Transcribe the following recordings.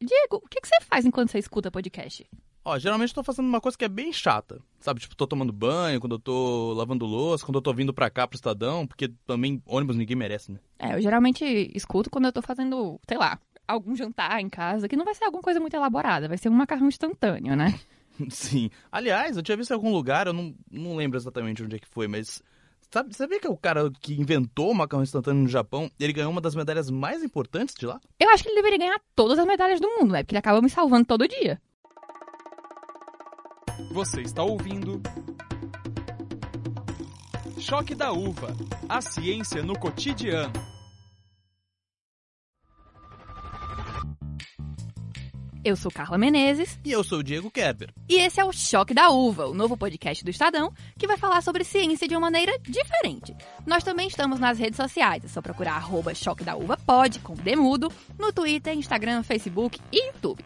Diego, o que, que você faz enquanto você escuta podcast? Ó, geralmente eu tô fazendo uma coisa que é bem chata. Sabe, tipo, tô tomando banho, quando eu tô lavando louça, quando eu tô vindo pra cá pro Estadão, porque também ônibus ninguém merece, né? É, eu geralmente escuto quando eu tô fazendo, sei lá, algum jantar em casa, que não vai ser alguma coisa muito elaborada, vai ser um macarrão instantâneo, né? Sim. Aliás, eu tinha visto em algum lugar, eu não, não lembro exatamente onde é que foi, mas. Sabe, sabia que é o cara que inventou o macarrão instantâneo no Japão, ele ganhou uma das medalhas mais importantes de lá? Eu acho que ele deveria ganhar todas as medalhas do mundo, né? Porque ele acaba me salvando todo dia. Você está ouvindo. Choque da Uva A ciência no cotidiano. Eu sou Carla Menezes E eu sou o Diego Kerber. e esse é o Choque da Uva, o novo podcast do Estadão, que vai falar sobre ciência de uma maneira diferente. Nós também estamos nas redes sociais, é só procurar arroba Choque da Uva Pod, com Demudo, no Twitter, Instagram, Facebook e YouTube.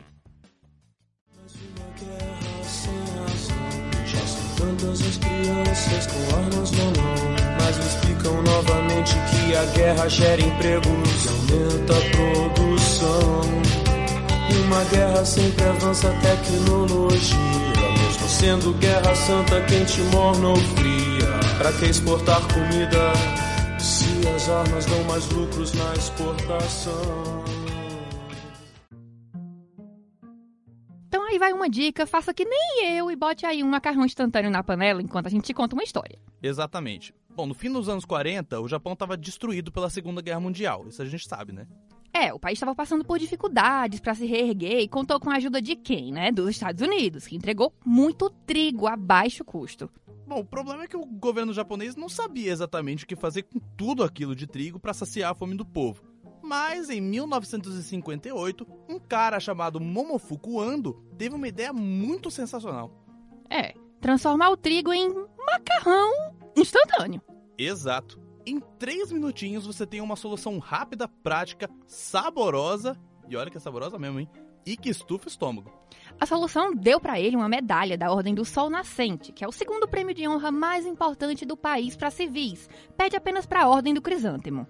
Já são tantas as crianças com armas na mão, mas explicam novamente que a guerra gera empregos e aumenta a produção. Uma guerra sempre avança a tecnologia, mesmo sendo guerra santa, quente, morna ou fria. Pra que exportar comida se as armas dão mais lucros na exportação? Então aí vai uma dica, faça que nem eu e bote aí um macarrão instantâneo na panela enquanto a gente te conta uma história. Exatamente. Bom, no fim dos anos 40, o Japão estava destruído pela Segunda Guerra Mundial. Isso a gente sabe, né? É, o país estava passando por dificuldades para se reerguer e contou com a ajuda de quem, né? Dos Estados Unidos, que entregou muito trigo a baixo custo. Bom, o problema é que o governo japonês não sabia exatamente o que fazer com tudo aquilo de trigo para saciar a fome do povo. Mas em 1958, um cara chamado Momofuku Ando teve uma ideia muito sensacional. É, transformar o trigo em macarrão instantâneo. Exato. Em três minutinhos você tem uma solução rápida, prática, saborosa, e olha que é saborosa mesmo, hein? E que estufa o estômago. A solução deu para ele uma medalha da Ordem do Sol Nascente, que é o segundo prêmio de honra mais importante do país para civis. Pede apenas para a Ordem do Crisântemo.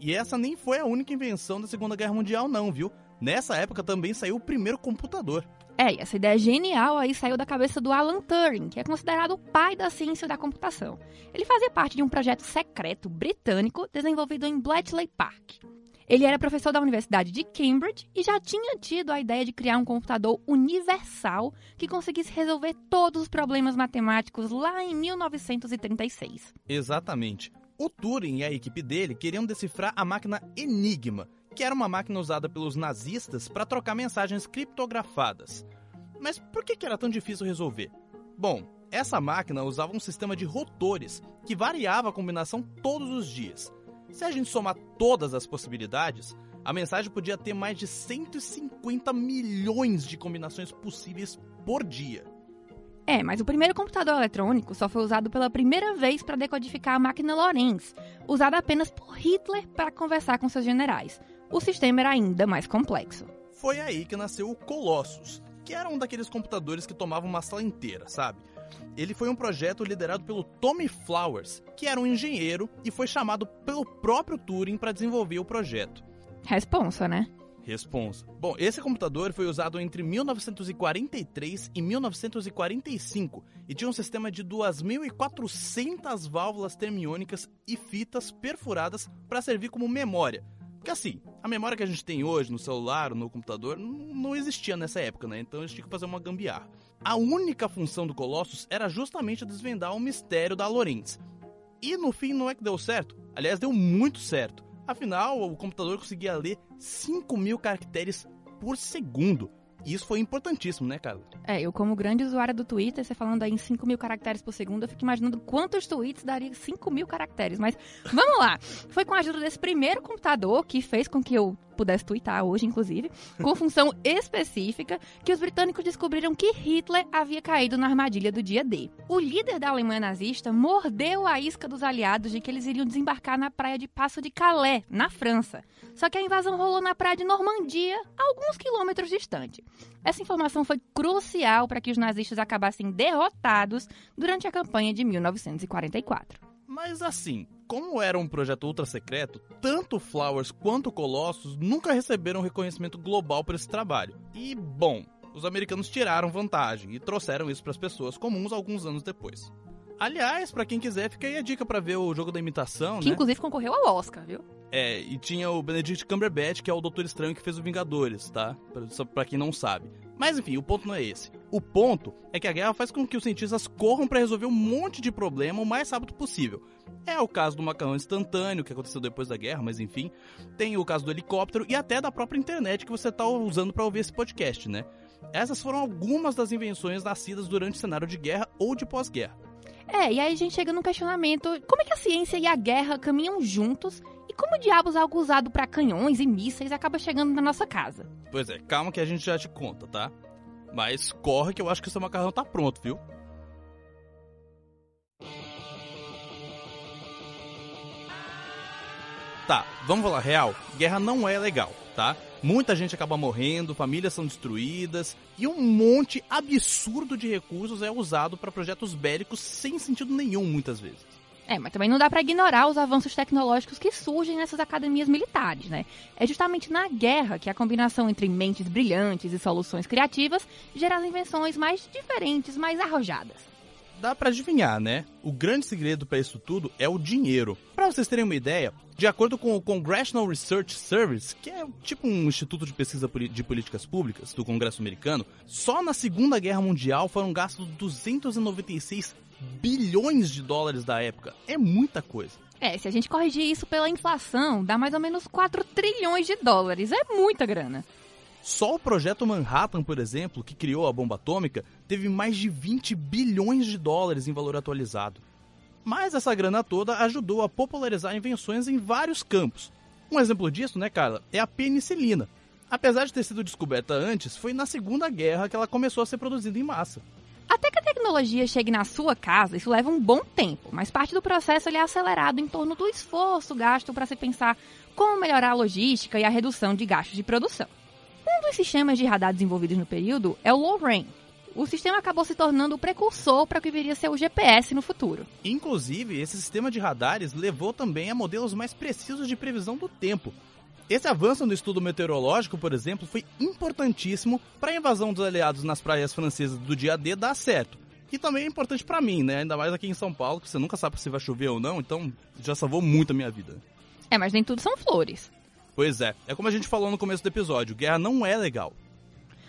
E essa nem foi a única invenção da Segunda Guerra Mundial, não, viu? Nessa época também saiu o primeiro computador. É, e essa ideia genial aí saiu da cabeça do Alan Turing, que é considerado o pai da ciência da computação. Ele fazia parte de um projeto secreto britânico desenvolvido em Bletchley Park. Ele era professor da Universidade de Cambridge e já tinha tido a ideia de criar um computador universal que conseguisse resolver todos os problemas matemáticos lá em 1936. Exatamente. O Turing e a equipe dele queriam decifrar a máquina Enigma, que era uma máquina usada pelos nazistas para trocar mensagens criptografadas. Mas por que era tão difícil resolver? Bom, essa máquina usava um sistema de rotores que variava a combinação todos os dias. Se a gente somar todas as possibilidades, a mensagem podia ter mais de 150 milhões de combinações possíveis por dia. É, mas o primeiro computador eletrônico só foi usado pela primeira vez para decodificar a máquina Lorenz, usada apenas por Hitler para conversar com seus generais. O sistema era ainda mais complexo. Foi aí que nasceu o Colossus, que era um daqueles computadores que tomava uma sala inteira, sabe? Ele foi um projeto liderado pelo Tommy Flowers, que era um engenheiro e foi chamado pelo próprio Turing para desenvolver o projeto. Responsa, né? Responsa. Bom, esse computador foi usado entre 1943 e 1945 e tinha um sistema de 2.400 válvulas termiônicas e fitas perfuradas para servir como memória. Porque assim, a memória que a gente tem hoje no celular ou no computador não existia nessa época, né? Então a gente tinha que fazer uma gambiarra. A única função do Colossus era justamente desvendar o mistério da Lorentz. E no fim não é que deu certo. Aliás, deu muito certo. Afinal, o computador conseguia ler 5 mil caracteres por segundo. E isso foi importantíssimo, né, Carla? É, eu como grande usuária do Twitter, você falando aí em 5 mil caracteres por segundo, eu fico imaginando quantos tweets daria 5 mil caracteres. Mas vamos lá. Foi com a ajuda desse primeiro computador que fez com que eu pudesse twittar hoje, inclusive, com função específica, que os britânicos descobriram que Hitler havia caído na armadilha do dia D. O líder da Alemanha nazista mordeu a isca dos aliados de que eles iriam desembarcar na praia de Passo de Calais, na França. Só que a invasão rolou na praia de Normandia, alguns quilômetros distante. Essa informação foi crucial para que os nazistas acabassem derrotados durante a campanha de 1944. Mas assim, como era um projeto ultra secreto, tanto Flowers quanto Colossus nunca receberam reconhecimento global por esse trabalho. E, bom, os americanos tiraram vantagem e trouxeram isso para as pessoas comuns alguns anos depois. Aliás, para quem quiser, fica aí a dica para ver o jogo da imitação, Que né? inclusive concorreu ao Oscar, viu? É, e tinha o Benedict Cumberbatch, que é o Doutor Estranho que fez o Vingadores, tá? Pra- pra quem não sabe. Mas enfim, o ponto não é esse. O ponto é que a guerra faz com que os cientistas corram pra resolver um monte de problema o mais rápido possível. É o caso do macarrão instantâneo, que aconteceu depois da guerra, mas enfim. Tem o caso do helicóptero e até da própria internet que você tá usando pra ouvir esse podcast, né? Essas foram algumas das invenções nascidas durante o cenário de guerra ou de pós-guerra. É, e aí a gente chega num questionamento: como é que a ciência e a guerra caminham juntos? E como diabos algo usado pra canhões e mísseis acaba chegando na nossa casa? Pois é, calma que a gente já te conta, tá? Mas corre que eu acho que o seu macarrão tá pronto, viu? Tá, vamos falar real? Guerra não é legal, tá? Muita gente acaba morrendo, famílias são destruídas e um monte absurdo de recursos é usado para projetos bélicos sem sentido nenhum muitas vezes. É, mas também não dá pra ignorar os avanços tecnológicos que surgem nessas academias militares, né? É justamente na guerra que a combinação entre mentes brilhantes e soluções criativas gera as invenções mais diferentes, mais arrojadas. Dá pra adivinhar, né? O grande segredo para isso tudo é o dinheiro. Pra vocês terem uma ideia, de acordo com o Congressional Research Service, que é tipo um instituto de pesquisa de políticas públicas do Congresso americano, só na Segunda Guerra Mundial foram gastos 296 bilhões de dólares da época. É muita coisa. É, se a gente corrigir isso pela inflação, dá mais ou menos 4 trilhões de dólares. É muita grana. Só o projeto Manhattan, por exemplo, que criou a bomba atômica, teve mais de 20 bilhões de dólares em valor atualizado. Mas essa grana toda ajudou a popularizar invenções em vários campos. Um exemplo disso, né, Carla, é a penicilina. Apesar de ter sido descoberta antes, foi na Segunda Guerra que ela começou a ser produzida em massa. Até que a tecnologia chegue na sua casa, isso leva um bom tempo, mas parte do processo é acelerado em torno do esforço gasto para se pensar como melhorar a logística e a redução de gastos de produção. Dos sistemas de radar desenvolvidos no período é o Lorraine. O sistema acabou se tornando o precursor para o que viria a ser o GPS no futuro. Inclusive, esse sistema de radares levou também a modelos mais precisos de previsão do tempo. Esse avanço no estudo meteorológico, por exemplo, foi importantíssimo para a invasão dos aliados nas praias francesas do dia D dar certo. E também é importante para mim, né? Ainda mais aqui em São Paulo, que você nunca sabe se vai chover ou não, então já salvou muito a minha vida. É, mas nem tudo são flores. Pois é, é como a gente falou no começo do episódio, guerra não é legal.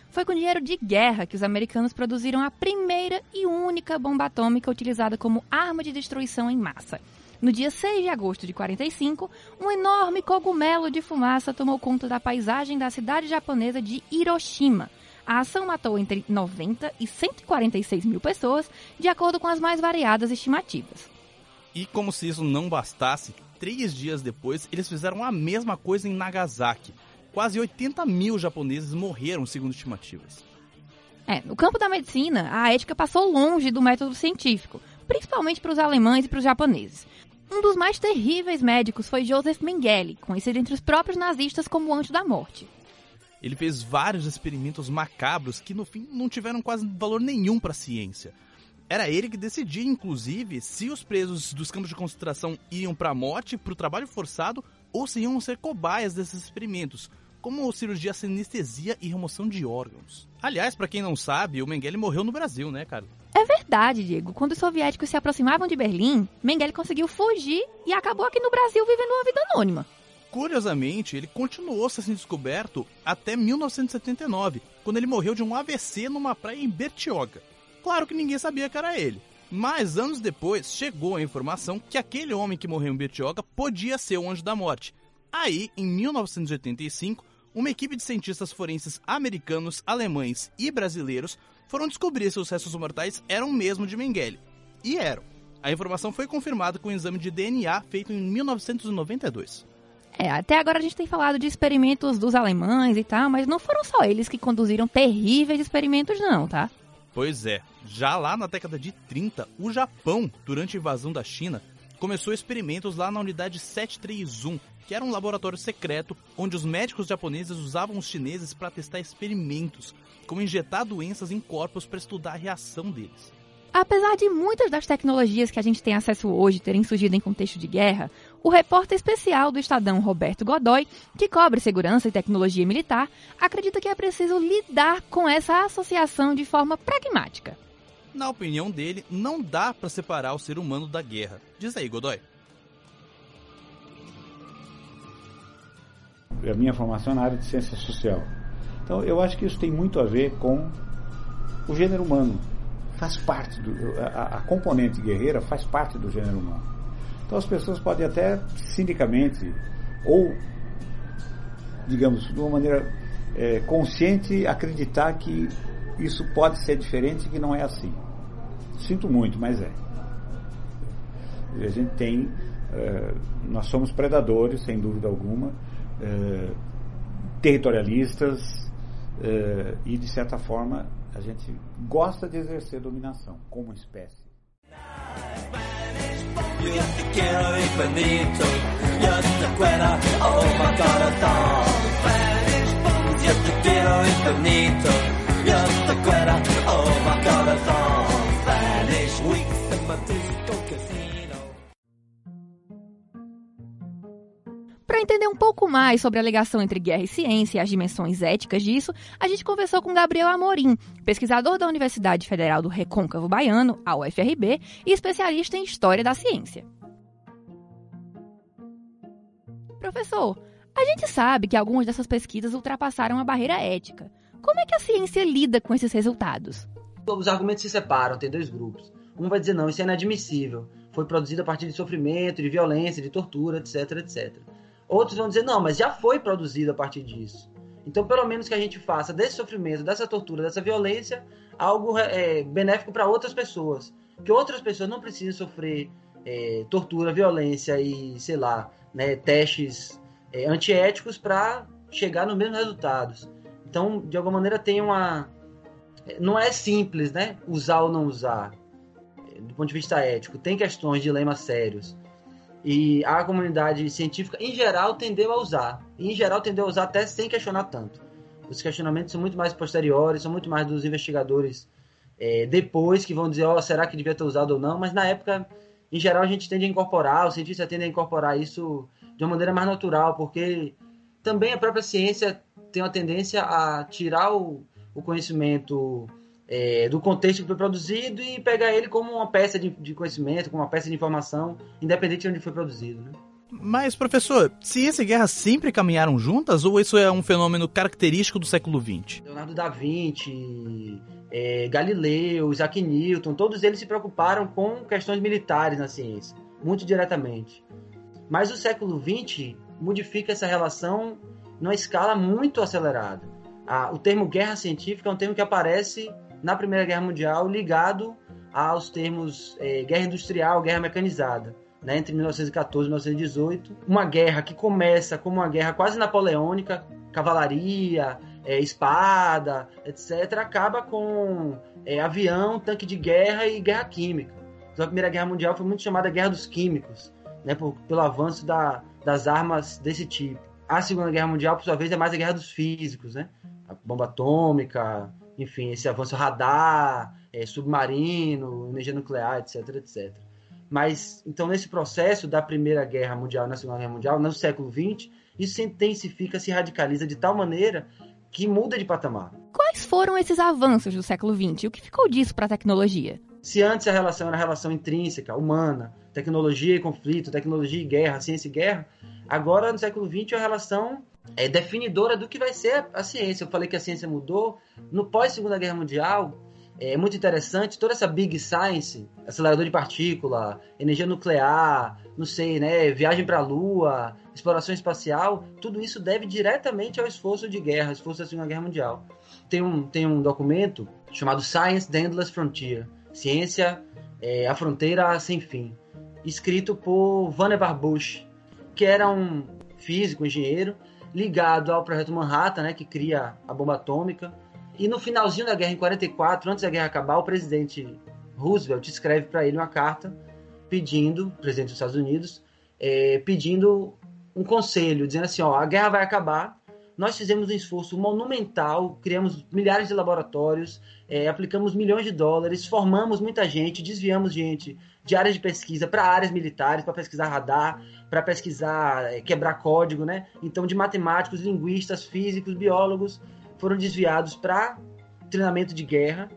Foi com dinheiro de guerra que os americanos produziram a primeira e única bomba atômica utilizada como arma de destruição em massa. No dia 6 de agosto de 45, um enorme cogumelo de fumaça tomou conta da paisagem da cidade japonesa de Hiroshima. A ação matou entre 90 e 146 mil pessoas, de acordo com as mais variadas estimativas. E como se isso não bastasse, três dias depois eles fizeram a mesma coisa em Nagasaki. Quase 80 mil japoneses morreram, segundo estimativas. É, no campo da medicina, a ética passou longe do método científico, principalmente para os alemães e para os japoneses. Um dos mais terríveis médicos foi Joseph Mengele, conhecido entre os próprios nazistas como o anjo da morte. Ele fez vários experimentos macabros que no fim não tiveram quase valor nenhum para a ciência. Era ele que decidia, inclusive, se os presos dos campos de concentração iam para a morte, para o trabalho forçado, ou se iam ser cobaias desses experimentos, como cirurgia sem anestesia e remoção de órgãos. Aliás, para quem não sabe, o Mengele morreu no Brasil, né, cara? É verdade, Diego. Quando os soviéticos se aproximavam de Berlim, Mengele conseguiu fugir e acabou aqui no Brasil vivendo uma vida anônima. Curiosamente, ele continuou sendo descoberto até 1979, quando ele morreu de um AVC numa praia em Bertioga. Claro que ninguém sabia que era ele. Mas anos depois chegou a informação que aquele homem que morreu em Bertioga podia ser o Anjo da Morte. Aí, em 1985, uma equipe de cientistas forenses americanos, alemães e brasileiros foram descobrir se os restos mortais eram mesmo de Mengele. E eram. A informação foi confirmada com um exame de DNA feito em 1992. É, até agora a gente tem falado de experimentos dos alemães e tal, mas não foram só eles que conduziram terríveis experimentos, não, tá? Pois é, já lá na década de 30, o Japão, durante a invasão da China, começou experimentos lá na unidade 731, que era um laboratório secreto onde os médicos japoneses usavam os chineses para testar experimentos, como injetar doenças em corpos para estudar a reação deles. Apesar de muitas das tecnologias que a gente tem acesso hoje terem surgido em contexto de guerra, o repórter especial do Estadão Roberto Godoy, que cobre segurança e tecnologia militar, acredita que é preciso lidar com essa associação de forma pragmática. Na opinião dele, não dá para separar o ser humano da guerra. Diz aí, Godoy. A minha formação é na área de ciência social. Então, eu acho que isso tem muito a ver com o gênero humano faz parte do. A, a, componente guerreira faz parte do gênero humano. Então as pessoas podem até cinicamente ou, digamos, de uma maneira é, consciente, acreditar que isso pode ser diferente e que não é assim. Sinto muito, mas é. A gente tem. É, nós somos predadores, sem dúvida alguma, é, territorialistas é, e, de certa forma, a gente gosta de exercer dominação como espécie. Para entender um pouco mais sobre a ligação entre guerra e ciência e as dimensões éticas disso, a gente conversou com Gabriel Amorim, pesquisador da Universidade Federal do Recôncavo Baiano, a UFRB, e especialista em História da Ciência. Professor, a gente sabe que algumas dessas pesquisas ultrapassaram a barreira ética. Como é que a ciência lida com esses resultados? Os argumentos se separam, tem dois grupos. Um vai dizer, não, isso é inadmissível. Foi produzido a partir de sofrimento, de violência, de tortura, etc, etc. Outros vão dizer, não, mas já foi produzido a partir disso. Então, pelo menos que a gente faça desse sofrimento, dessa tortura, dessa violência, algo é, benéfico para outras pessoas. Que outras pessoas não precisem sofrer é, tortura, violência e, sei lá, né, testes é, antiéticos para chegar nos mesmos resultados. Então, de alguma maneira, tem uma. Não é simples, né? Usar ou não usar, do ponto de vista ético. Tem questões, dilemas sérios. E a comunidade científica, em geral, tendeu a usar. E, em geral, tendeu a usar até sem questionar tanto. Os questionamentos são muito mais posteriores, são muito mais dos investigadores é, depois que vão dizer, ó, oh, será que devia ter usado ou não? Mas na época, em geral, a gente tende a incorporar, os cientistas tendem a incorporar isso de uma maneira mais natural, porque também a própria ciência tem uma tendência a tirar o, o conhecimento é, do contexto que foi produzido e pegar ele como uma peça de, de, conhecimento, como uma peça de informação, independente de onde foi produzido. Né? Mas, professor, ciência e guerra sempre caminharam juntas ou isso é um fenômeno característico do século XX? Leonardo da Vinci, é, Galileu, Isaac Newton, todos eles se preocuparam com questões militares na ciência, muito diretamente. Mas o século XX modifica essa relação numa escala muito acelerada. O termo guerra científica é um termo que aparece na Primeira Guerra Mundial ligado aos termos é, guerra industrial, guerra mecanizada. Né, entre 1914 e 1918, uma guerra que começa como uma guerra quase napoleônica, cavalaria, é, espada, etc., acaba com é, avião, tanque de guerra e guerra química. Então, a Primeira Guerra Mundial foi muito chamada Guerra dos Químicos, né, por, pelo avanço da, das armas desse tipo. A Segunda Guerra Mundial, por sua vez, é mais a Guerra dos Físicos, né? A bomba atômica, enfim, esse avanço radar, é, submarino, energia nuclear, etc, etc. Mas, então, nesse processo da Primeira Guerra Mundial na Segunda Guerra Mundial, no século XX, isso se intensifica, se radicaliza de tal maneira que muda de patamar. Quais foram esses avanços do século XX? O que ficou disso para a tecnologia? Se antes a relação era a relação intrínseca, humana, tecnologia e conflito, tecnologia e guerra, ciência e guerra, agora no século XX a relação é definidora do que vai ser a ciência. Eu falei que a ciência mudou. No pós-Segunda Guerra Mundial, é muito interessante toda essa big science, acelerador de partícula, energia nuclear, não sei, né, viagem para a Lua, exploração espacial, tudo isso deve diretamente ao esforço de guerra, esforço da Segunda Guerra Mundial. Tem um, tem um documento chamado Science the Endless Frontier, Ciência é, a Fronteira Sem Fim, escrito por Vannevar Bush, que era um físico, engenheiro, ligado ao projeto Manhattan, né, que cria a bomba atômica. E no finalzinho da guerra, em 44, antes da guerra acabar, o presidente Roosevelt escreve para ele uma carta pedindo, presidente dos Estados Unidos, é, pedindo um conselho, dizendo assim, ó, a guerra vai acabar, nós fizemos um esforço monumental, criamos milhares de laboratórios, é, aplicamos milhões de dólares, formamos muita gente, desviamos gente de áreas de pesquisa para áreas militares, para pesquisar radar, para pesquisar, é, quebrar código, né? Então, de matemáticos, linguistas, físicos, biólogos foram desviados para treinamento de guerra.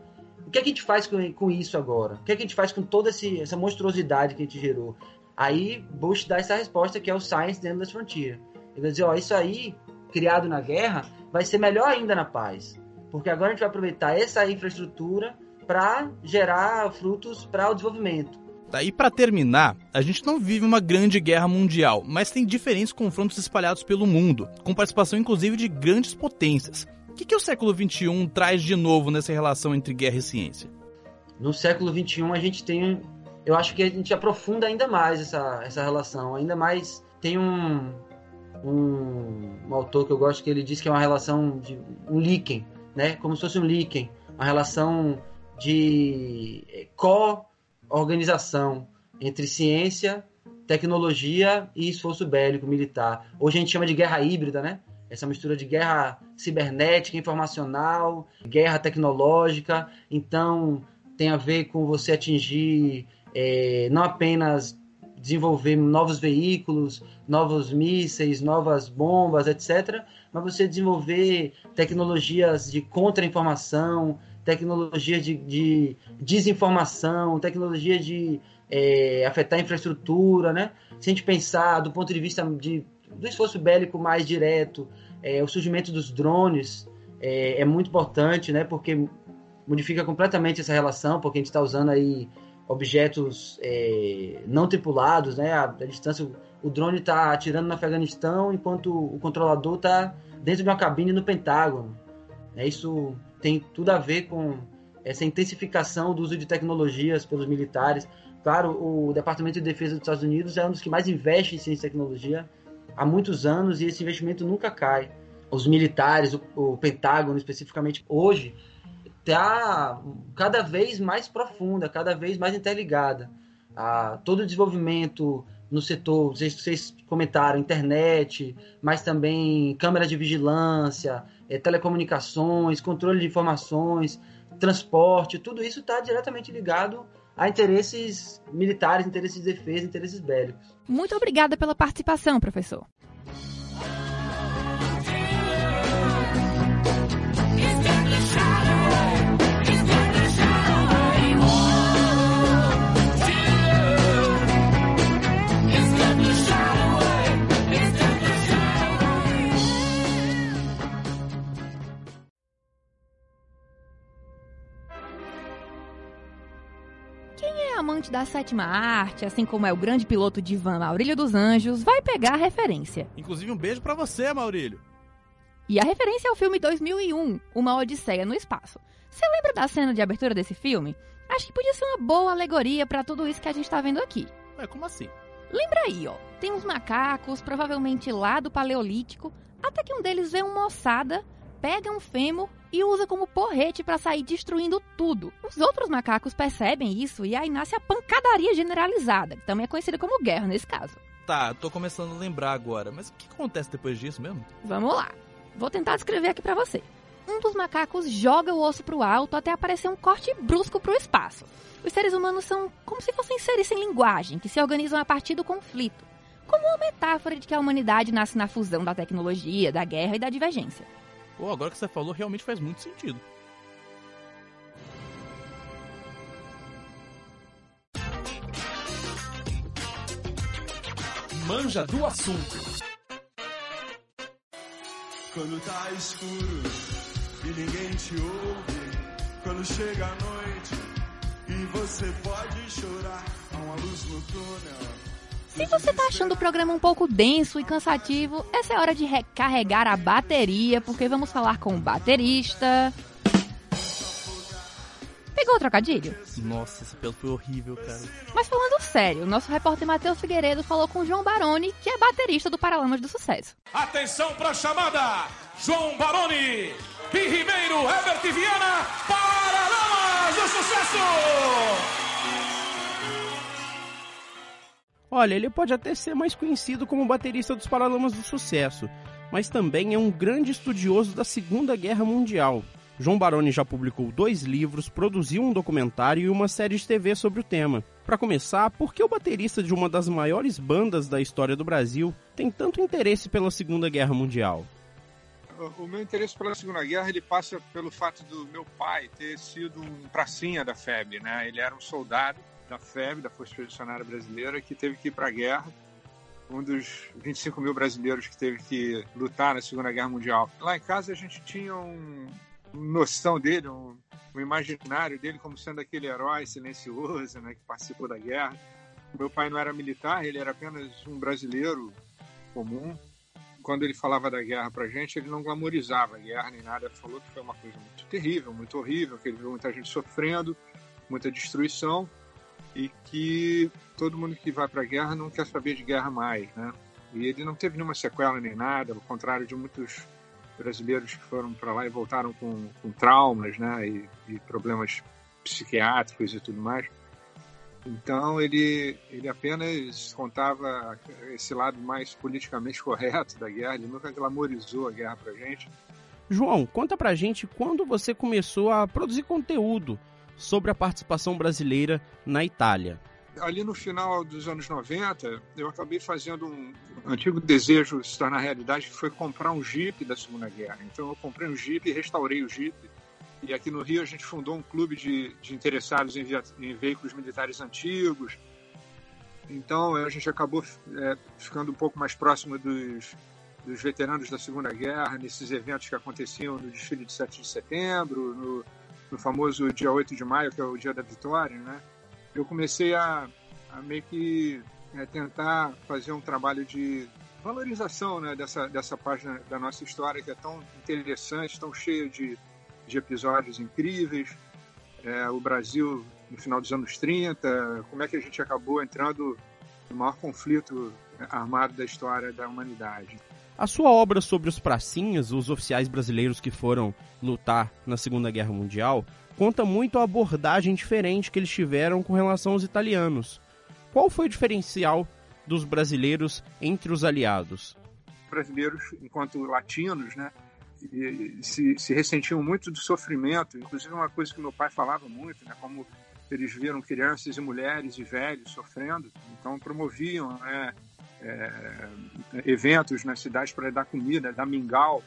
O que, é que a gente faz com, com isso agora? O que, é que a gente faz com toda esse, essa monstruosidade que a gente gerou? Aí Bush dá essa resposta que é o Science the Endless Frontier. Ele vai dizer, ó, isso aí criado na guerra vai ser melhor ainda na paz. Porque agora a gente vai aproveitar essa infraestrutura para gerar frutos para o desenvolvimento. Tá, e para terminar, a gente não vive uma grande guerra mundial, mas tem diferentes confrontos espalhados pelo mundo, com participação inclusive de grandes potências. O que, que o século XXI traz de novo nessa relação entre guerra e ciência? No século XXI a gente tem, eu acho que a gente aprofunda ainda mais essa, essa relação, ainda mais tem um, um, um, autor que eu gosto que ele diz que é uma relação de um líquen, né? Como se fosse um líquen, uma relação de eh, co-organização entre ciência, tecnologia e esforço bélico militar. Hoje a gente chama de guerra híbrida, né? Essa mistura de guerra cibernética, informacional, guerra tecnológica. Então tem a ver com você atingir é, não apenas desenvolver novos veículos, novos mísseis, novas bombas, etc. Mas você desenvolver tecnologias de contra-informação, tecnologia de, de, desinformação, tecnologia de é, afetar a infraestrutura, né? Se a gente pensar do ponto de vista de, do esforço bélico mais direto, é, o surgimento dos drones é, é, muito importante, né? Porque modifica completamente essa relação, porque a gente está usando aí objetos é, não tripulados, né? A, a distância, o drone está atirando no Afeganistão, enquanto o controlador está dentro de uma cabine no Pentágono. É, isso tem tudo a ver com essa intensificação do uso de tecnologias pelos militares. Claro, o Departamento de Defesa dos Estados Unidos é um dos que mais investe em ciência e tecnologia há muitos anos e esse investimento nunca cai. Os militares, o, o Pentágono especificamente, hoje está cada vez mais profunda, cada vez mais interligada. Ah, todo o desenvolvimento no setor, vocês, vocês comentaram, internet, mas também câmeras de vigilância, é, telecomunicações, controle de informações, transporte, tudo isso está diretamente ligado a interesses militares, interesses de defesa, interesses bélicos. Muito obrigada pela participação, professor. Da sétima arte, assim como é o grande piloto de van Maurílio dos Anjos, vai pegar a referência. Inclusive um beijo para você, Maurílio. E a referência é o filme 2001, Uma Odisseia no Espaço. Você lembra da cena de abertura desse filme? Acho que podia ser uma boa alegoria para tudo isso que a gente tá vendo aqui. É, como assim? Lembra aí, ó. Tem uns macacos, provavelmente lá do Paleolítico, até que um deles vê uma moçada, pega um fêmur e usa como porrete para sair destruindo tudo. Os outros macacos percebem isso e aí nasce a pancadaria generalizada, que também é conhecida como guerra nesse caso. Tá, tô começando a lembrar agora, mas o que acontece depois disso mesmo? Vamos lá. Vou tentar descrever aqui para você. Um dos macacos joga o osso pro alto até aparecer um corte brusco pro espaço. Os seres humanos são como se fossem seres sem linguagem, que se organizam a partir do conflito, como uma metáfora de que a humanidade nasce na fusão da tecnologia, da guerra e da divergência. Pô, agora que você falou, realmente faz muito sentido. Manja do assunto. Quando tá escuro e ninguém te ouve, quando chega a noite e você pode chorar, há uma luz no túnel. Se você tá achando o programa um pouco denso e cansativo, essa é hora de recarregar a bateria, porque vamos falar com o baterista. Pegou o trocadilho? Nossa, esse pelo foi horrível, cara. Mas falando sério, o nosso repórter Matheus Figueiredo falou com o João Baroni, que é baterista do Paralamas do Sucesso. Atenção pra chamada! João Baroni, Pi Ribeiro, Herbert Viana, Paralamas do Sucesso! Olha, ele pode até ser mais conhecido como baterista dos Paralamas do Sucesso, mas também é um grande estudioso da Segunda Guerra Mundial. João Baroni já publicou dois livros, produziu um documentário e uma série de TV sobre o tema. Para começar, por que o baterista de uma das maiores bandas da história do Brasil tem tanto interesse pela Segunda Guerra Mundial? O meu interesse pela Segunda Guerra ele passa pelo fato do meu pai ter sido um pracinha da FEB, né? Ele era um soldado da FEB, da Força Expedicionária Brasileira, que teve que ir para a guerra um dos 25 mil brasileiros que teve que lutar na Segunda Guerra Mundial. Lá em casa a gente tinha um, uma noção dele, um, um, imaginário dele como sendo aquele herói silencioso, né, que participou da guerra. Meu pai não era militar, ele era apenas um brasileiro comum. Quando ele falava da guerra pra gente, ele não glamorizava a guerra nem nada, ele falou que foi uma coisa muito terrível, muito horrível, que ele viu muita gente sofrendo, muita destruição e que todo mundo que vai para a guerra não quer saber de guerra mais, né? E ele não teve nenhuma sequela nem nada, ao contrário de muitos brasileiros que foram para lá e voltaram com, com traumas, né? E, e, problemas psiquiátricos e tudo mais. Então ele ele apenas contava esse lado mais politicamente correto da guerra. Ele nunca glamorizou a guerra para gente. João, conta pra gente quando você começou a produzir conteúdo sobre a participação brasileira na Itália ali no final dos anos 90, eu acabei fazendo um antigo desejo se tornar realidade, que foi comprar um Jeep da Segunda Guerra. Então eu comprei um Jeep e restaurei o Jeep. E aqui no Rio a gente fundou um clube de, de interessados em, em, veículos militares antigos. Então a gente acabou é, ficando um pouco mais próximo dos, dos veteranos da Segunda Guerra, nesses eventos que aconteciam no desfile de 7 de setembro, no, no famoso dia 8 de maio, que é o dia da vitória, né? eu comecei a, a meio que é, tentar fazer um trabalho de valorização né, dessa, dessa página da nossa história que é tão interessante, tão cheia de, de episódios incríveis. É, o Brasil no final dos anos 30, como é que a gente acabou entrando no maior conflito armado da história da humanidade. A sua obra sobre os pracinhas, os oficiais brasileiros que foram lutar na Segunda Guerra Mundial, conta muito a abordagem diferente que eles tiveram com relação aos italianos. Qual foi o diferencial dos brasileiros entre os aliados? Brasileiros, enquanto latinos, né, se, se ressentiam muito do sofrimento. Inclusive, uma coisa que meu pai falava muito, né, como eles viram crianças e mulheres e velhos sofrendo, então promoviam né, eventos nas cidades para dar comida, dar mingau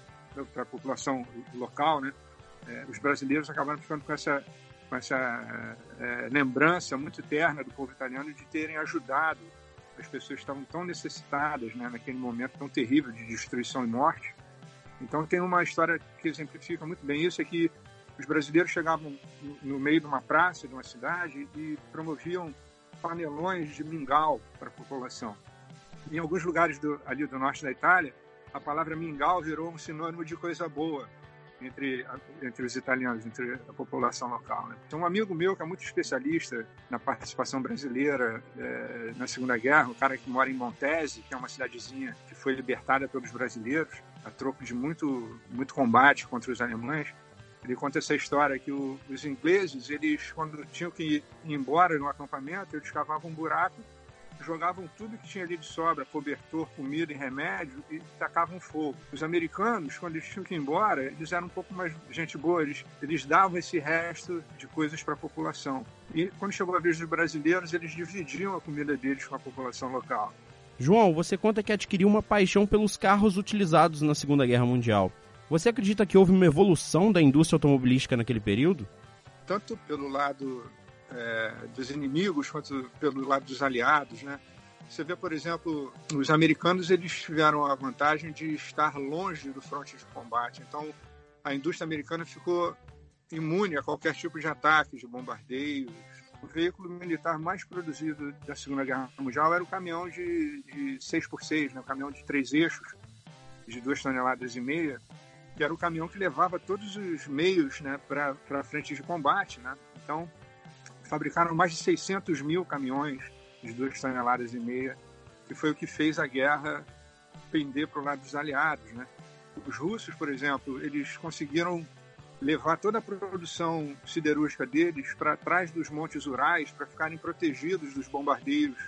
para a população local, né? é, os brasileiros acabaram ficando com essa, com essa é, lembrança muito terna do povo italiano de terem ajudado as pessoas que estavam tão necessitadas né, naquele momento tão terrível de destruição e morte. Então tem uma história que exemplifica muito bem isso, é que os brasileiros chegavam no meio de uma praça, de uma cidade, e promoviam panelões de mingau para a população. Em alguns lugares do, ali do norte da Itália, a palavra mingau virou um sinônimo de coisa boa entre, entre os italianos, entre a população local. Né? Então, um amigo meu que é muito especialista na participação brasileira é, na Segunda Guerra, um cara que mora em Montese, que é uma cidadezinha que foi libertada pelos brasileiros a troco de muito, muito combate contra os alemães. Ele conta essa história que o, os ingleses, eles quando tinham que ir embora no acampamento, eles cavavam um buraco jogavam tudo que tinha ali de sobra, cobertor, comida e remédio, e tacavam fogo. Os americanos, quando eles tinham que ir embora, eles eram um pouco mais gente boa, eles, eles davam esse resto de coisas para a população. E quando chegou a vez dos brasileiros, eles dividiam a comida deles com a população local. João, você conta que adquiriu uma paixão pelos carros utilizados na Segunda Guerra Mundial. Você acredita que houve uma evolução da indústria automobilística naquele período? Tanto pelo lado é, dos inimigos quanto pelo lado dos aliados, né? Você vê, por exemplo, os americanos eles tiveram a vantagem de estar longe do fronte de combate. Então, a indústria americana ficou imune a qualquer tipo de ataque, de bombardeios. O veículo militar mais produzido da Segunda Guerra Mundial era o caminhão de, de 6x6, né? o caminhão de três eixos, de duas toneladas e meia, que era o caminhão que levava todos os meios né, para a frente de combate. Né? Então, fabricaram mais de 600 mil caminhões de duas toneladas e meia, que foi o que fez a guerra pender para o lado dos aliados, né? Os russos, por exemplo, eles conseguiram levar toda a produção siderúrgica deles para trás dos montes Urais para ficarem protegidos dos bombardeios.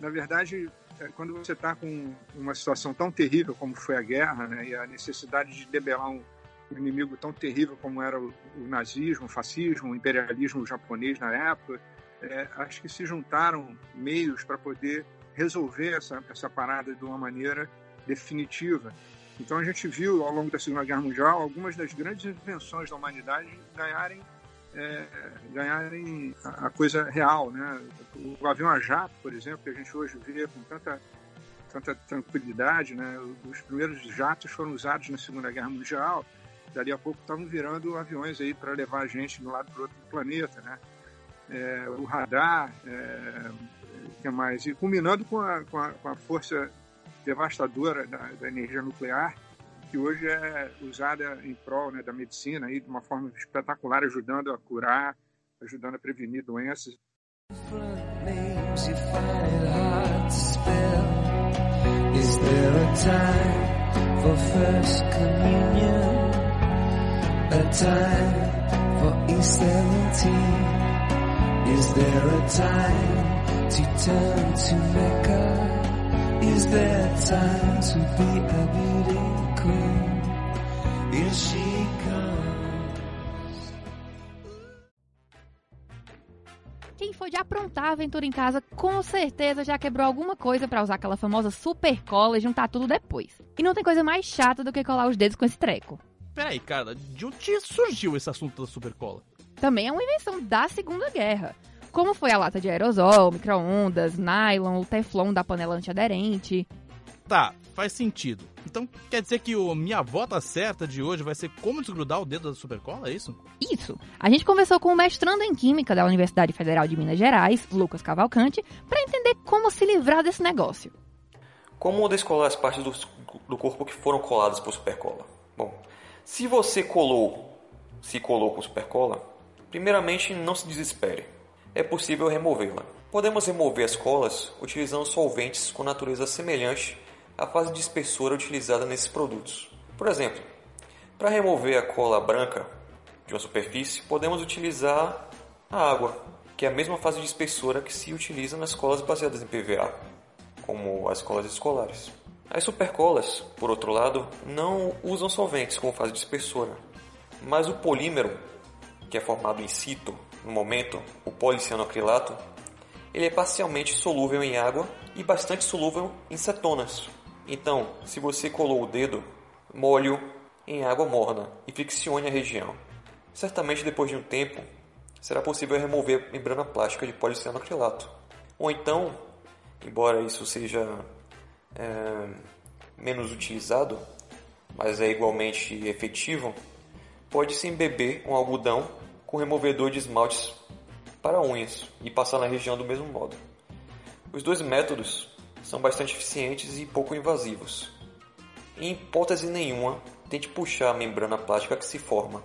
Na verdade, é, quando você está com uma situação tão terrível como foi a guerra, né, e a necessidade de debelar um inimigo tão terrível como era o, nazismo, o fascismo, o imperialismo japonês na época, é, acho que se juntaram meios para poder resolver essa, essa parada de uma maneira definitiva. Então a gente viu ao longo da Segunda Guerra Mundial algumas das grandes invenções da humanidade ganharem é, ganharem a, coisa real, né? O avião a jato, por exemplo, que a gente hoje vê com tanta tanta tranquilidade, né? Os primeiros jatos foram usados na Segunda Guerra Mundial. Dali a pouco estavam virando aviões aí para levar a gente de um lado para outro do planeta, né? É, o radar, é, que mais? E culminando com a, com a, com a força devastadora da, da energia nuclear, que hoje é usada em prol né, da medicina aí, de uma forma espetacular, ajudando a curar, ajudando a prevenir doenças. Is there a time for first communion? A time for E17? Is there a time to turn to Mecca? Is there time to be a beauty? Quem foi de aprontar a aventura em casa, com certeza já quebrou alguma coisa para usar aquela famosa super cola e juntar tudo depois. E não tem coisa mais chata do que colar os dedos com esse treco. Peraí, cara, de onde surgiu esse assunto da super cola? Também é uma invenção da Segunda Guerra. Como foi a lata de aerosol, micro-ondas, nylon, o teflon da panela antiaderente. Tá, faz sentido. Então quer dizer que o minha volta certa de hoje vai ser como desgrudar o dedo da supercola, é isso? Isso. A gente conversou com o mestrando em Química da Universidade Federal de Minas Gerais, Lucas Cavalcante, para entender como se livrar desse negócio. Como descolar as partes do, do corpo que foram coladas por supercola? Bom, se você colou, se colou com supercola, primeiramente não se desespere. É possível removê-la. Podemos remover as colas utilizando solventes com natureza semelhante a fase dispersora utilizada nesses produtos. Por exemplo, para remover a cola branca de uma superfície, podemos utilizar a água, que é a mesma fase dispersora que se utiliza nas colas baseadas em PVA, como as colas escolares. As supercolas, por outro lado, não usam solventes como fase dispersora, mas o polímero, que é formado in situ, no momento, o policianoacrilato, ele é parcialmente solúvel em água e bastante solúvel em cetonas, então, se você colou o dedo, molhe-o em água morna e friccione a região. Certamente depois de um tempo, será possível remover a membrana plástica de policianoacrilato. Ou então, embora isso seja é, menos utilizado, mas é igualmente efetivo, pode-se embeber um algodão com removedor de esmaltes para unhas e passar na região do mesmo modo. Os dois métodos são bastante eficientes e pouco invasivos. Em hipótese nenhuma, tente puxar a membrana plástica que se forma,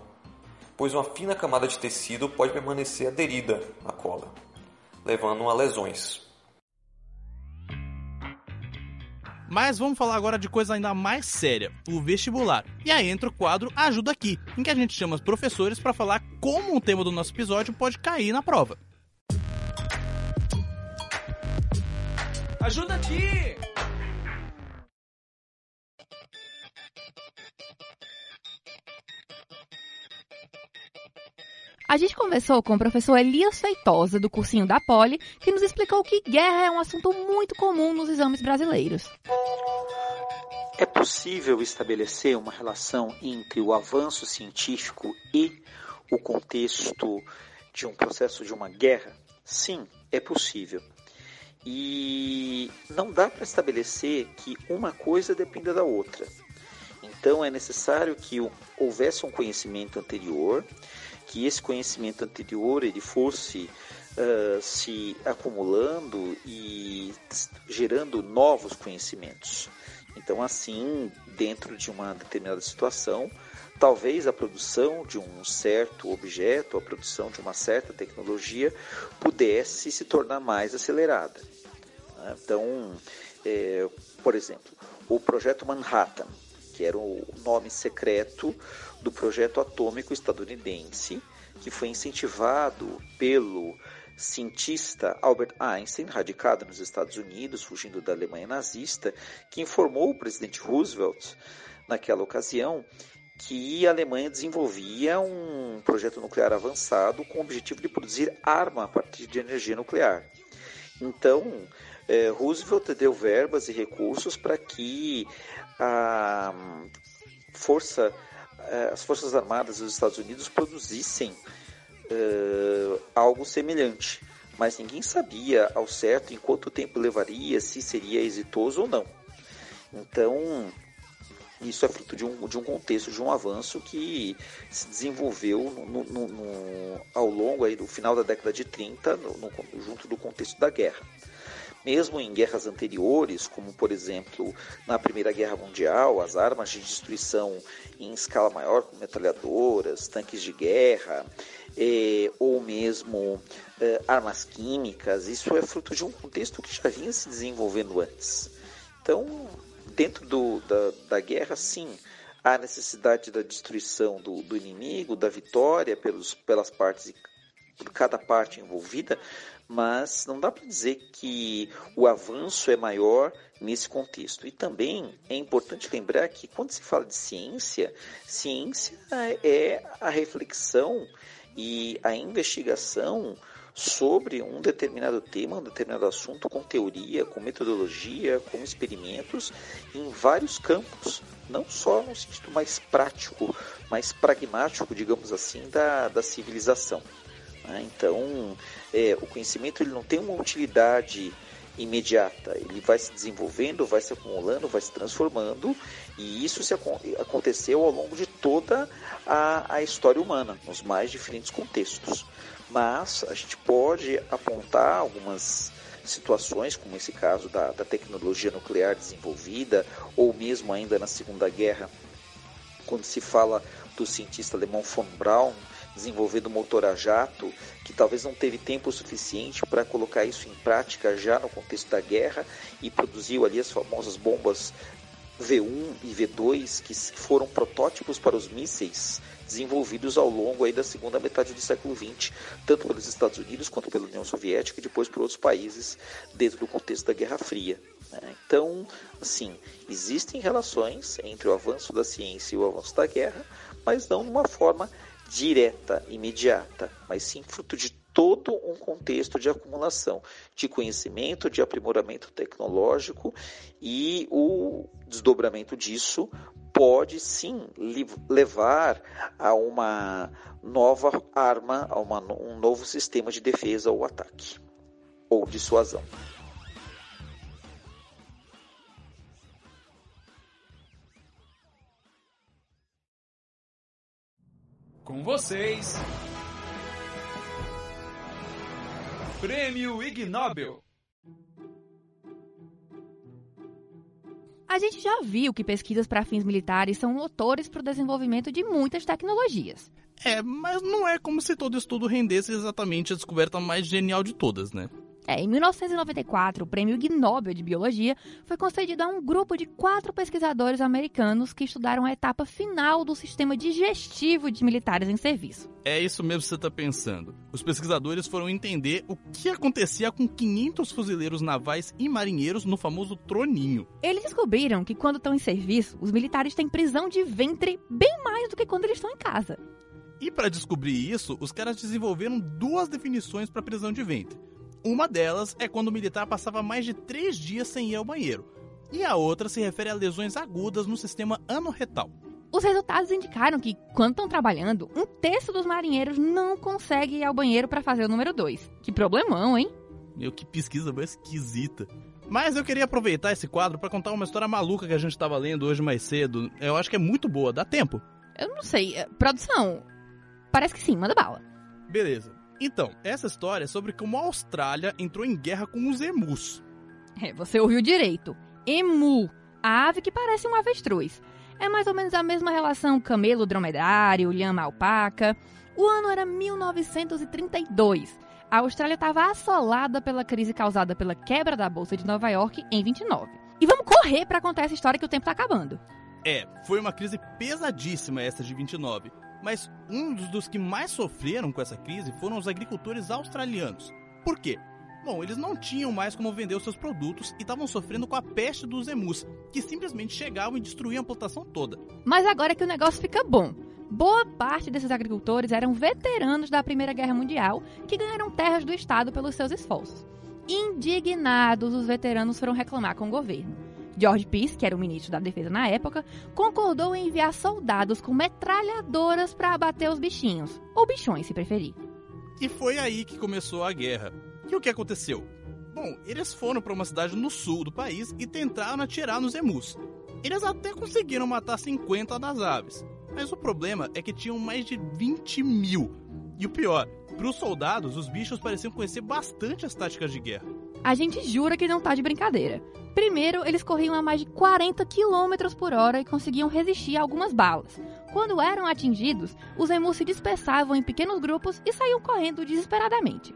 pois uma fina camada de tecido pode permanecer aderida à cola, levando a lesões. Mas vamos falar agora de coisa ainda mais séria, o vestibular. E aí entra o quadro Ajuda Aqui, em que a gente chama os professores para falar como o tema do nosso episódio pode cair na prova. Ajuda aqui! A gente conversou com o professor Elias Feitosa, do cursinho da Poli, que nos explicou que guerra é um assunto muito comum nos exames brasileiros. É possível estabelecer uma relação entre o avanço científico e o contexto de um processo de uma guerra? Sim, é possível. E não dá para estabelecer que uma coisa dependa da outra. Então é necessário que houvesse um conhecimento anterior, que esse conhecimento anterior ele fosse uh, se acumulando e gerando novos conhecimentos. Então assim, dentro de uma determinada situação, talvez a produção de um certo objeto, a produção de uma certa tecnologia pudesse se tornar mais acelerada. Né? Então, é, por exemplo, o projeto Manhattan, que era o nome secreto do projeto atômico estadunidense, que foi incentivado pelo cientista Albert Einstein, radicado nos Estados Unidos, fugindo da Alemanha nazista, que informou o presidente Roosevelt, naquela ocasião, que a Alemanha desenvolvia um projeto nuclear avançado com o objetivo de produzir arma a partir de energia nuclear. Então, eh, Roosevelt deu verbas e recursos para que a força, as Forças Armadas dos Estados Unidos produzissem eh, algo semelhante. Mas ninguém sabia ao certo em quanto tempo levaria, se seria exitoso ou não. Então, isso é fruto de um, de um contexto, de um avanço que se desenvolveu no, no, no, ao longo aí do final da década de 30, junto do contexto da guerra. Mesmo em guerras anteriores, como por exemplo na Primeira Guerra Mundial, as armas de destruição em escala maior, como metralhadoras, tanques de guerra, eh, ou mesmo eh, armas químicas, isso é fruto de um contexto que já vinha se desenvolvendo antes. Então, dentro do, da, da guerra, sim, há necessidade da destruição do, do inimigo, da vitória pelos, pelas partes, por cada parte envolvida, mas não dá para dizer que o avanço é maior nesse contexto. E também é importante lembrar que quando se fala de ciência, ciência é a reflexão e a investigação sobre um determinado tema, um determinado assunto, com teoria, com metodologia, com experimentos, em vários campos, não só no sentido mais prático, mais pragmático, digamos assim, da, da civilização. Né? Então, é, o conhecimento ele não tem uma utilidade imediata, ele vai se desenvolvendo, vai se acumulando, vai se transformando, e isso se aconteceu ao longo de toda a, a história humana, nos mais diferentes contextos mas a gente pode apontar algumas situações, como esse caso da, da tecnologia nuclear desenvolvida, ou mesmo ainda na Segunda Guerra, quando se fala do cientista alemão von Braun desenvolvendo motor a jato, que talvez não teve tempo suficiente para colocar isso em prática já no contexto da guerra e produziu ali as famosas bombas V1 e V2, que foram protótipos para os mísseis desenvolvidos ao longo aí da segunda metade do século XX, tanto pelos Estados Unidos quanto pela União Soviética e depois por outros países dentro do contexto da Guerra Fria. Né? Então, assim, existem relações entre o avanço da ciência e o avanço da guerra, mas não de uma forma direta, imediata, mas sim fruto de todo um contexto de acumulação de conhecimento, de aprimoramento tecnológico e o desdobramento disso pode sim levar a uma nova arma, a uma, um novo sistema de defesa ou ataque ou dissuasão. Com vocês, Prêmio Ig Nobel. A gente já viu que pesquisas para fins militares são motores para o desenvolvimento de muitas tecnologias. É, mas não é como se todo estudo rendesse exatamente a descoberta mais genial de todas, né? É, em 1994, o prêmio Ig Nobel de Biologia foi concedido a um grupo de quatro pesquisadores americanos que estudaram a etapa final do sistema digestivo de militares em serviço. É isso mesmo que você está pensando. Os pesquisadores foram entender o que acontecia com 500 fuzileiros navais e marinheiros no famoso troninho. Eles descobriram que quando estão em serviço, os militares têm prisão de ventre bem mais do que quando eles estão em casa. E para descobrir isso, os caras desenvolveram duas definições para prisão de ventre. Uma delas é quando o militar passava mais de três dias sem ir ao banheiro, e a outra se refere a lesões agudas no sistema anorretal. Os resultados indicaram que, quando estão trabalhando, um terço dos marinheiros não consegue ir ao banheiro para fazer o número 2. Que problemão, hein? Meu, que pesquisa mais esquisita. Mas eu queria aproveitar esse quadro para contar uma história maluca que a gente estava lendo hoje mais cedo. Eu acho que é muito boa, dá tempo? Eu não sei. É, produção, parece que sim, manda bala. Beleza. Então, essa história é sobre como a Austrália entrou em guerra com os emus. É, você ouviu direito. Emu, a ave que parece um avestruz. É mais ou menos a mesma relação camelo-dromedário, lhama-alpaca. O ano era 1932. A Austrália estava assolada pela crise causada pela quebra da Bolsa de Nova York em 29. E vamos correr para contar essa história que o tempo está acabando. É, foi uma crise pesadíssima essa de 29. Mas um dos que mais sofreram com essa crise foram os agricultores australianos. Por quê? Bom, eles não tinham mais como vender os seus produtos e estavam sofrendo com a peste dos emus, que simplesmente chegavam e destruíam a plantação toda. Mas agora é que o negócio fica bom. Boa parte desses agricultores eram veteranos da Primeira Guerra Mundial que ganharam terras do Estado pelos seus esforços. Indignados, os veteranos foram reclamar com o governo. George Peace, que era o ministro da Defesa na época, concordou em enviar soldados com metralhadoras para abater os bichinhos, ou bichões se preferir. E foi aí que começou a guerra. E o que aconteceu? Bom, eles foram para uma cidade no sul do país e tentaram atirar nos emus. Eles até conseguiram matar 50 das aves, mas o problema é que tinham mais de 20 mil. E o pior, para os soldados, os bichos pareciam conhecer bastante as táticas de guerra. A gente jura que não tá de brincadeira. Primeiro, eles corriam a mais de 40 km por hora e conseguiam resistir a algumas balas. Quando eram atingidos, os emus se dispersavam em pequenos grupos e saíam correndo desesperadamente.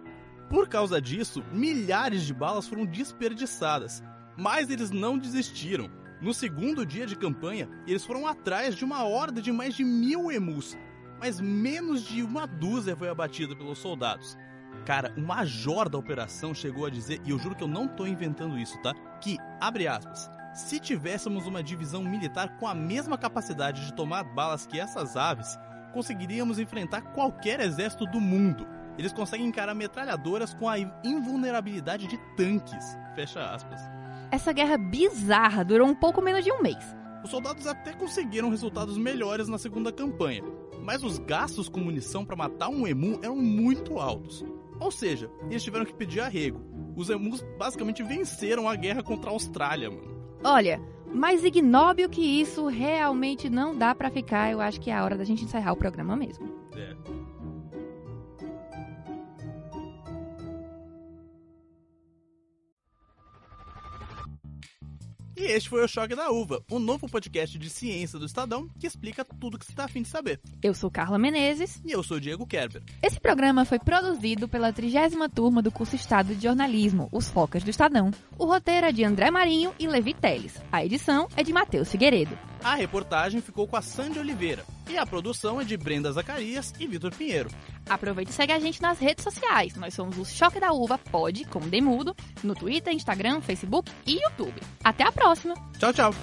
Por causa disso, milhares de balas foram desperdiçadas, mas eles não desistiram. No segundo dia de campanha, eles foram atrás de uma horda de mais de mil emus, mas menos de uma dúzia foi abatida pelos soldados. Cara, o major da operação chegou a dizer, e eu juro que eu não tô inventando isso, tá? Que, abre aspas, se tivéssemos uma divisão militar com a mesma capacidade de tomar balas que essas aves, conseguiríamos enfrentar qualquer exército do mundo. Eles conseguem encarar metralhadoras com a invulnerabilidade de tanques. Fecha aspas. Essa guerra bizarra durou um pouco menos de um mês. Os soldados até conseguiram resultados melhores na segunda campanha, mas os gastos com munição para matar um emu eram muito altos. Ou seja, eles tiveram que pedir arrego. Os emus basicamente venceram a guerra contra a Austrália, mano. Olha, mais ignóbil que isso realmente não dá para ficar. Eu acho que é a hora da gente encerrar o programa mesmo. É. E este foi o Choque da Uva, um novo podcast de ciência do Estadão que explica tudo que você está afim de saber. Eu sou Carla Menezes. E eu sou Diego Kerber. Esse programa foi produzido pela trigésima turma do curso Estado de Jornalismo, os Focas do Estadão. O roteiro é de André Marinho e Levi Teles. A edição é de Matheus Figueiredo. A reportagem ficou com a Sandy Oliveira. E a produção é de Brenda Zacarias e Vitor Pinheiro. Aproveite e segue a gente nas redes sociais. Nós somos o Choque da Uva Pod, com Demudo, no Twitter, Instagram, Facebook e YouTube. Até a próxima! Tchau, tchau!